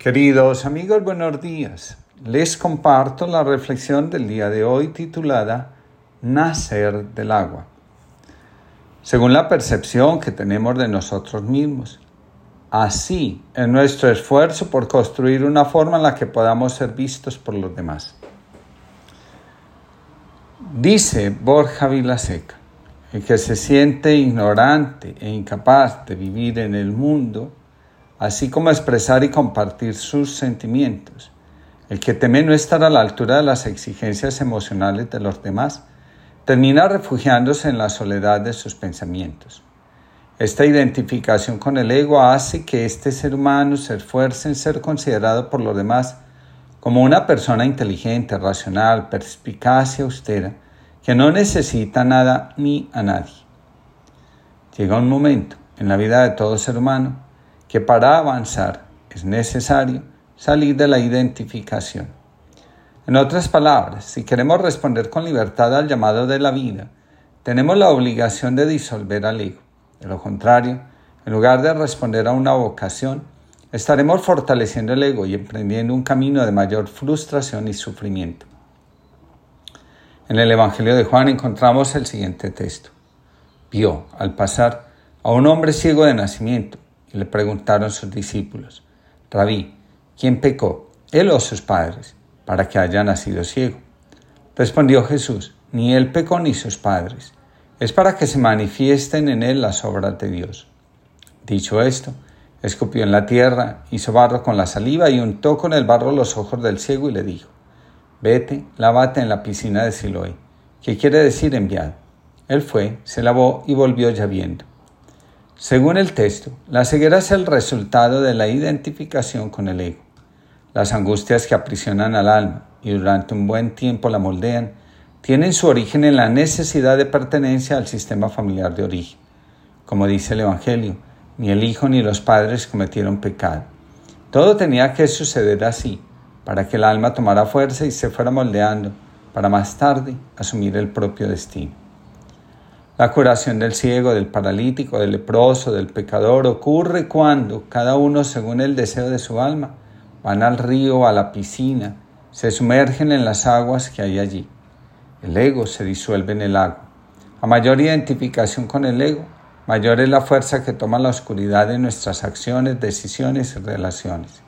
Queridos amigos, buenos días. Les comparto la reflexión del día de hoy titulada Nacer del agua. Según la percepción que tenemos de nosotros mismos, así es nuestro esfuerzo por construir una forma en la que podamos ser vistos por los demás. Dice Borja Vilaseca, el que se siente ignorante e incapaz de vivir en el mundo, así como expresar y compartir sus sentimientos. El que teme no estar a la altura de las exigencias emocionales de los demás, termina refugiándose en la soledad de sus pensamientos. Esta identificación con el ego hace que este ser humano se esfuerce en ser considerado por los demás como una persona inteligente, racional, perspicaz y austera, que no necesita nada ni a nadie. Llega un momento en la vida de todo ser humano que para avanzar es necesario salir de la identificación. En otras palabras, si queremos responder con libertad al llamado de la vida, tenemos la obligación de disolver al ego. De lo contrario, en lugar de responder a una vocación, estaremos fortaleciendo el ego y emprendiendo un camino de mayor frustración y sufrimiento. En el Evangelio de Juan encontramos el siguiente texto. Vio, al pasar, a un hombre ciego de nacimiento le preguntaron sus discípulos, Rabí, ¿quién pecó, él o sus padres, para que haya nacido ciego? Respondió Jesús, ni él pecó ni sus padres, es para que se manifiesten en él las obras de Dios. Dicho esto, escupió en la tierra, hizo barro con la saliva y untó con el barro los ojos del ciego y le dijo, Vete, lávate en la piscina de Siloé, que quiere decir enviado. Él fue, se lavó y volvió ya viendo. Según el texto, la ceguera es el resultado de la identificación con el ego. Las angustias que aprisionan al alma y durante un buen tiempo la moldean tienen su origen en la necesidad de pertenencia al sistema familiar de origen. Como dice el Evangelio, ni el hijo ni los padres cometieron pecado. Todo tenía que suceder así, para que el alma tomara fuerza y se fuera moldeando, para más tarde asumir el propio destino. La curación del ciego, del paralítico, del leproso, del pecador ocurre cuando cada uno, según el deseo de su alma, van al río a la piscina, se sumergen en las aguas que hay allí. El ego se disuelve en el agua. A mayor identificación con el ego, mayor es la fuerza que toma la oscuridad en nuestras acciones, decisiones y relaciones.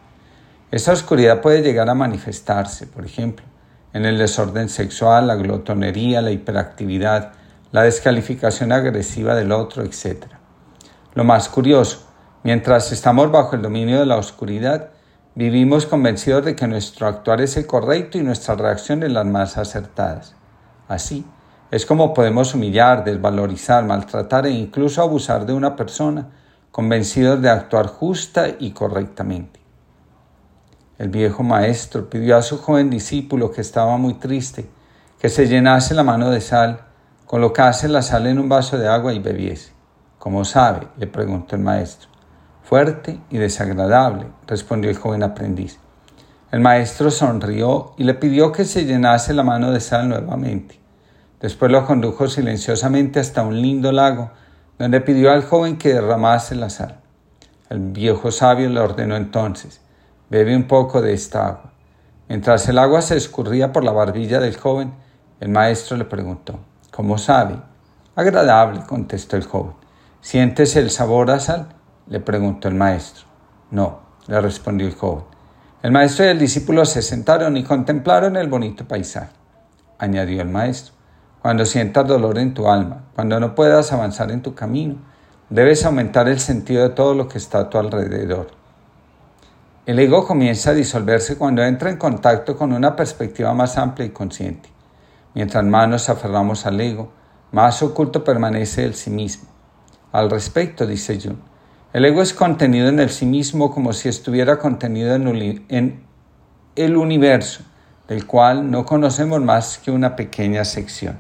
Esa oscuridad puede llegar a manifestarse, por ejemplo, en el desorden sexual, la glotonería, la hiperactividad, la descalificación agresiva del otro, etc. Lo más curioso, mientras estamos bajo el dominio de la oscuridad, vivimos convencidos de que nuestro actuar es el correcto y nuestras reacciones las más acertadas. Así, es como podemos humillar, desvalorizar, maltratar e incluso abusar de una persona, convencidos de actuar justa y correctamente. El viejo maestro pidió a su joven discípulo que estaba muy triste que se llenase la mano de sal colocase la sal en un vaso de agua y bebiese. ¿Cómo sabe? le preguntó el maestro. Fuerte y desagradable, respondió el joven aprendiz. El maestro sonrió y le pidió que se llenase la mano de sal nuevamente. Después lo condujo silenciosamente hasta un lindo lago, donde pidió al joven que derramase la sal. El viejo sabio le ordenó entonces, bebe un poco de esta agua. Mientras el agua se escurría por la barbilla del joven, el maestro le preguntó, ¿Cómo sabe? Agradable, contestó el joven. ¿Sientes el sabor a sal? le preguntó el maestro. No, le respondió el joven. El maestro y el discípulo se sentaron y contemplaron el bonito paisaje. Añadió el maestro, cuando sientas dolor en tu alma, cuando no puedas avanzar en tu camino, debes aumentar el sentido de todo lo que está a tu alrededor. El ego comienza a disolverse cuando entra en contacto con una perspectiva más amplia y consciente. Mientras más nos aferramos al ego, más oculto permanece el sí mismo. Al respecto, dice Jung, el ego es contenido en el sí mismo como si estuviera contenido en el universo, del cual no conocemos más que una pequeña sección.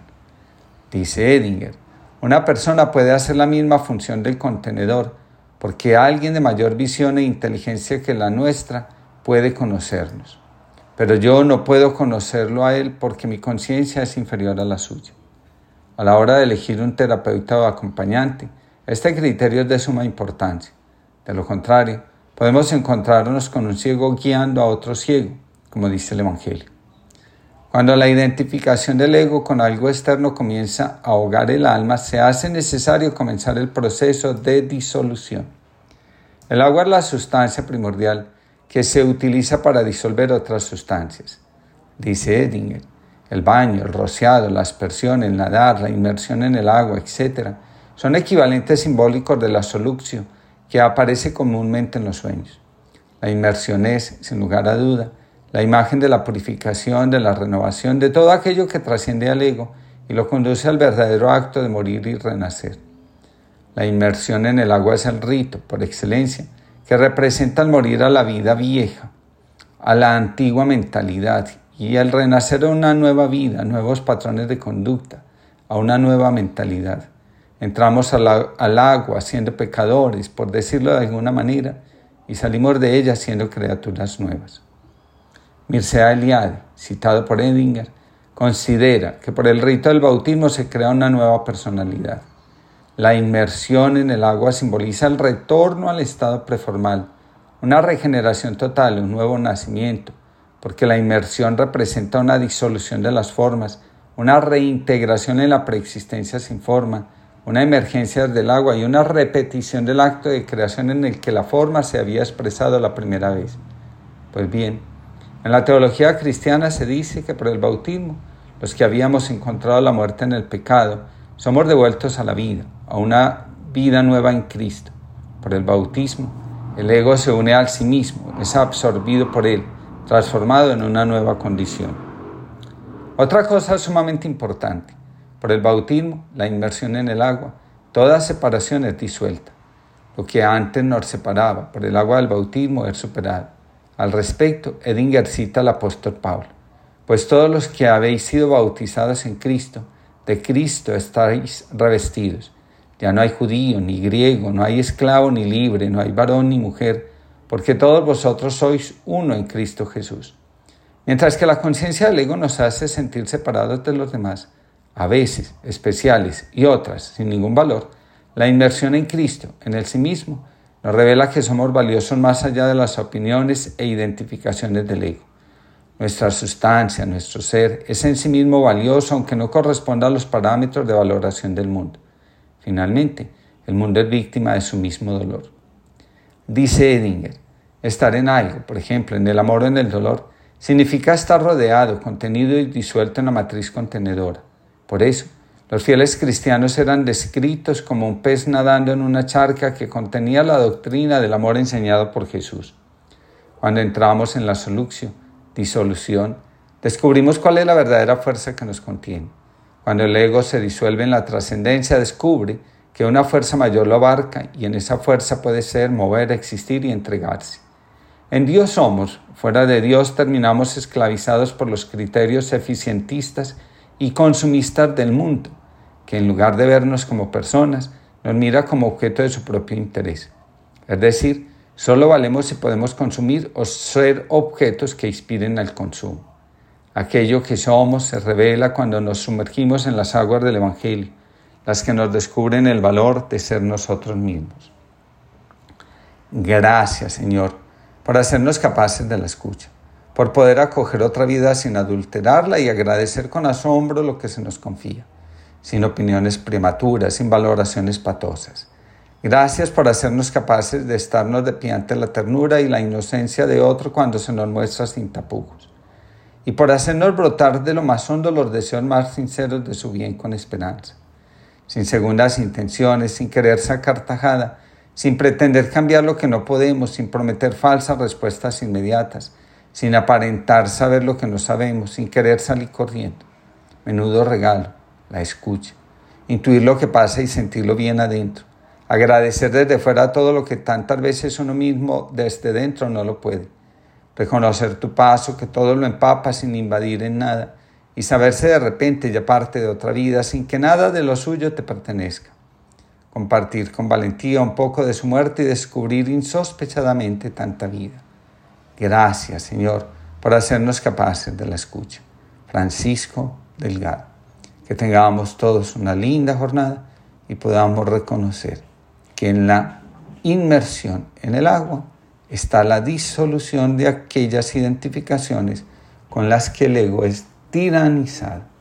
Dice Edinger, una persona puede hacer la misma función del contenedor porque alguien de mayor visión e inteligencia que la nuestra puede conocernos pero yo no puedo conocerlo a él porque mi conciencia es inferior a la suya. A la hora de elegir un terapeuta o acompañante, este criterio es de suma importancia. De lo contrario, podemos encontrarnos con un ciego guiando a otro ciego, como dice el Evangelio. Cuando la identificación del ego con algo externo comienza a ahogar el alma, se hace necesario comenzar el proceso de disolución. El agua es la sustancia primordial que se utiliza para disolver otras sustancias. Dice Edinger, el baño, el rociado, la aspersión, el nadar, la inmersión en el agua, etc., son equivalentes simbólicos de la solución que aparece comúnmente en los sueños. La inmersión es, sin lugar a duda, la imagen de la purificación, de la renovación, de todo aquello que trasciende al ego y lo conduce al verdadero acto de morir y renacer. La inmersión en el agua es el rito, por excelencia, que representa el morir a la vida vieja, a la antigua mentalidad y el renacer a una nueva vida, nuevos patrones de conducta, a una nueva mentalidad. Entramos al, agua siendo pecadores, por decirlo de alguna manera, y salimos de ella siendo criaturas nuevas. Mircea Eliade, citado por Edinger, considera que por el rito del bautismo se crea una nueva personalidad. La inmersión en el agua simboliza el retorno al estado preformal, una regeneración total, un nuevo nacimiento, porque la inmersión representa una disolución de las formas, una reintegración en la preexistencia sin forma, una emergencia del agua y una repetición del acto de creación en el que la forma se había expresado la primera vez. Pues bien, en la teología cristiana se dice que por el bautismo, los que habíamos encontrado la muerte en el pecado, somos devueltos a la vida, a una vida nueva en Cristo. Por el bautismo, el ego se une al sí mismo, es absorbido por él, transformado en una nueva condición. Otra cosa sumamente importante, por el bautismo, la inmersión en el agua, toda separación es disuelta. Lo que antes nos separaba por el agua del bautismo es superado. Al respecto, Edinger cita al apóstol Pablo, pues todos los que habéis sido bautizados en Cristo, de Cristo estáis revestidos. Ya no hay judío ni griego, no hay esclavo ni libre, no hay varón ni mujer, porque todos vosotros sois uno en Cristo Jesús. Mientras que la conciencia del ego nos hace sentir separados de los demás, a veces especiales y otras sin ningún valor, la inmersión en Cristo, en el sí mismo, nos revela que somos valiosos más allá de las opiniones e identificaciones del ego. Nuestra sustancia, nuestro ser, es en sí mismo valioso aunque no corresponda a los parámetros de valoración del mundo. Finalmente, el mundo es víctima de su mismo dolor. Dice Edinger, estar en algo, por ejemplo, en el amor o en el dolor, significa estar rodeado, contenido y disuelto en la matriz contenedora. Por eso, los fieles cristianos eran descritos como un pez nadando en una charca que contenía la doctrina del amor enseñado por Jesús. Cuando entramos en la solución, disolución, descubrimos cuál es la verdadera fuerza que nos contiene. Cuando el ego se disuelve en la trascendencia, descubre que una fuerza mayor lo abarca y en esa fuerza puede ser, mover, existir y entregarse. En Dios somos, fuera de Dios terminamos esclavizados por los criterios eficientistas y consumistas del mundo, que en lugar de vernos como personas, nos mira como objeto de su propio interés. Es decir, solo valemos si podemos consumir o ser objetos que inspiren al consumo. Aquello que somos se revela cuando nos sumergimos en las aguas del Evangelio, las que nos descubren el valor de ser nosotros mismos. Gracias, Señor, por hacernos capaces de la escucha por poder acoger otra vida sin adulterarla y agradecer con asombro lo que se nos confía, sin opiniones prematuras, sin valoraciones patosas. Gracias por hacernos capaces de estarnos de pie ante la ternura y la inocencia de otro cuando se nos muestra sin tapujos, y por hacernos brotar de lo más hondo los deseos más sinceros de su bien con esperanza, sin segundas intenciones, sin querer sacar tajada, sin pretender cambiar lo que no podemos, sin prometer falsas respuestas inmediatas, sin aparentar saber lo que no sabemos, sin querer salir corriendo. Menudo regalo, la escucha, intuir lo que pasa y sentirlo bien adentro, agradecer desde fuera todo lo que tantas veces uno mismo desde dentro no lo puede, reconocer tu paso, que todo lo empapa sin invadir en nada, y saberse de repente ya parte de otra vida sin que nada de lo suyo te pertenezca. Compartir con valentía un poco de su muerte y descubrir insospechadamente tanta vida. Gracias, Señor, por hacernos capaces de la escucha. Francisco Delgado. Que tengamos todos una linda jornada y podamos reconocer que en la inmersión en el agua está la disolución de aquellas identificaciones con las que el ego es tiranizado.